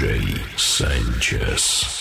DJ Sanchess.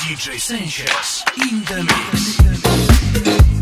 DJ Sanchess in the mix.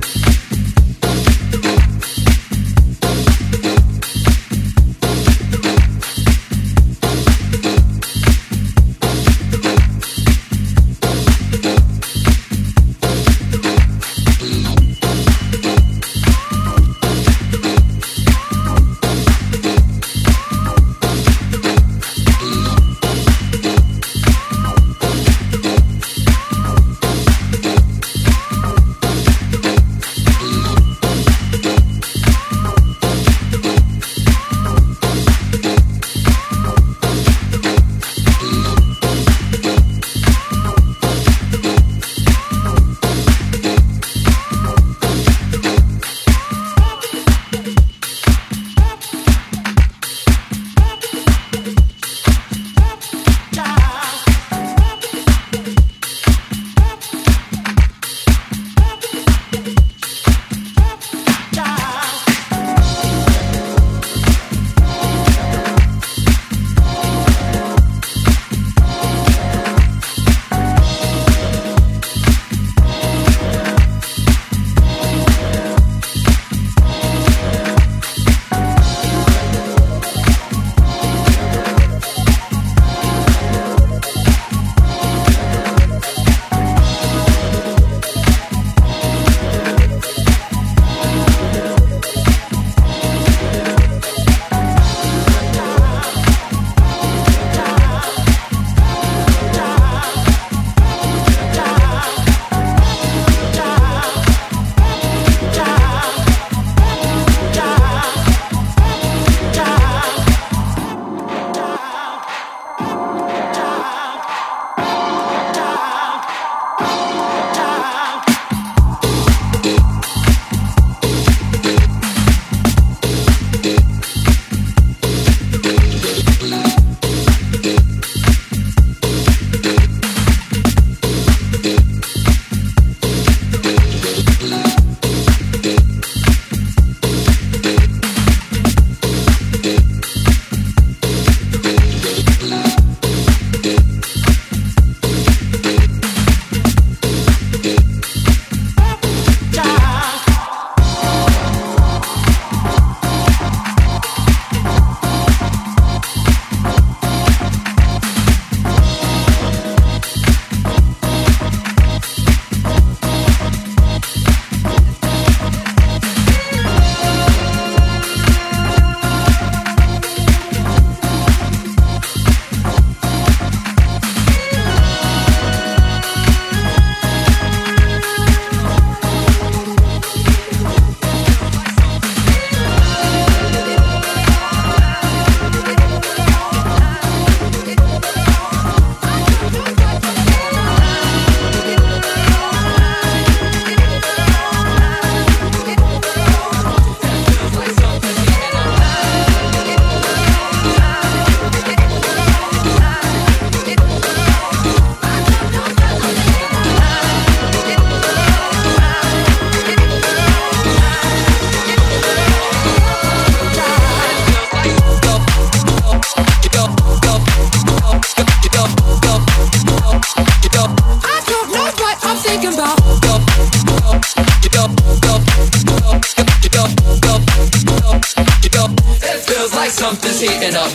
Something's heating up.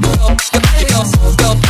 Go, go, go, go,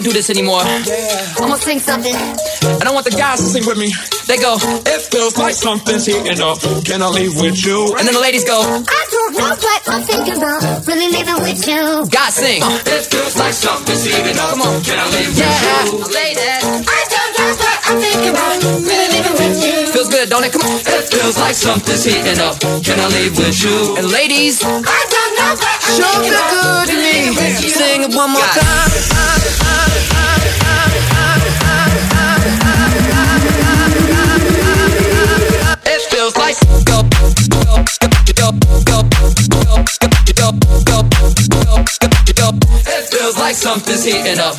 don't do this anymore. I'm gonna sing something. And I want the guys to sing with me. They go, It feels like something's heating up. Can I leave with you? and then the ladies go, I don't know what I'm thinking about. Really living with you. guys sing. Uh, it feels like something's heating up. Come on. Can I leave Yeah, with you? ladies. I don't know what I'm thinking about. Really living with you. Feels good, don't it? Come on. It feels like something's heating up. Can I leave with you? And ladies, I don't know what I'm Sure thinking feel about. good to me. Sing it one more time. It feels like something's heating up.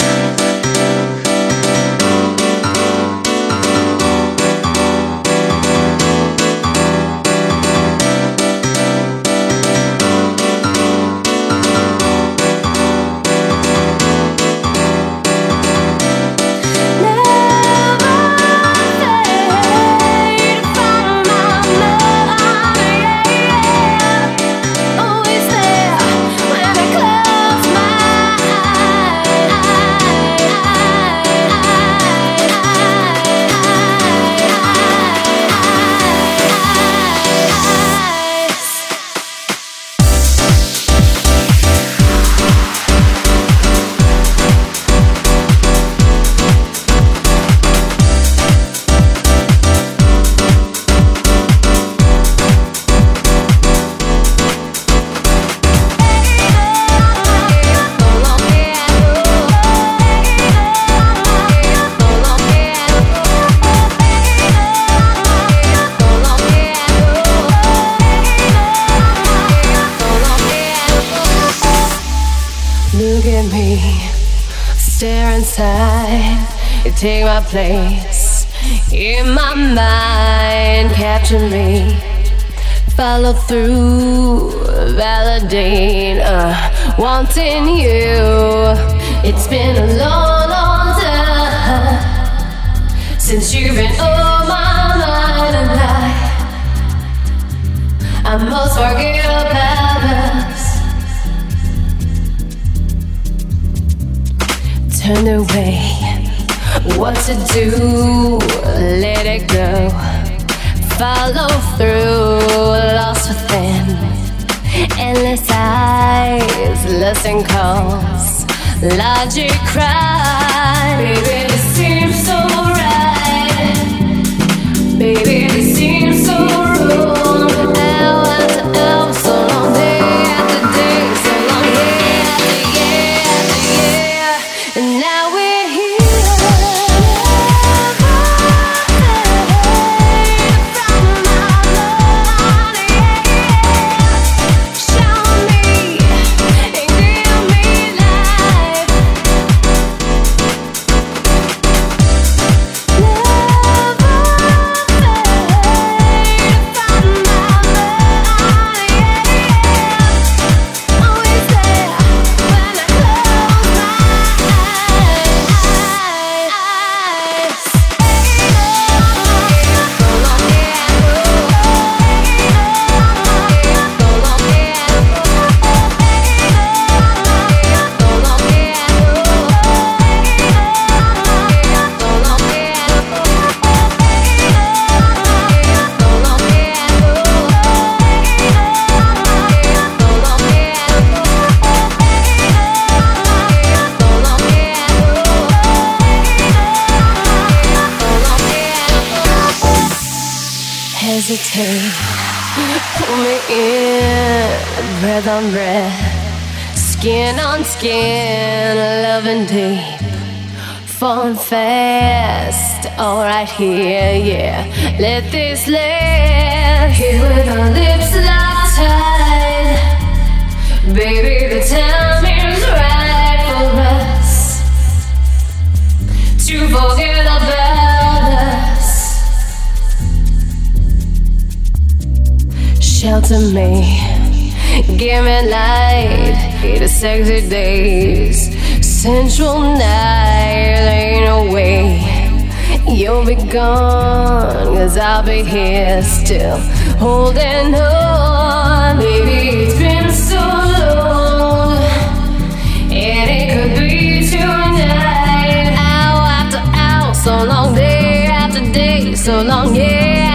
I through, validate, uh, wanting you. It's been a long, long time since you've been on my mind, and I, I must forget about us. Turn away, what to do? Let it go. Follow through, lost within. Endless eyes, listen calls, logic cries. Baby, this seems so right. Baby, this seems so wrong. Hour after hour, so long, Hesitate, pull me in, breath on breath, skin on skin, loving deep, falling fast. All right here, yeah. Let this last. Here with our lips locked tight, baby. The time is right for us to forget Shelter me, give me light, the sexy days, sensual night, ain't no way. You'll be gone, cause I'll be here still, holding on, baby, it's been so long, and it could be tonight, hour after hour, so long, day after day, so long, year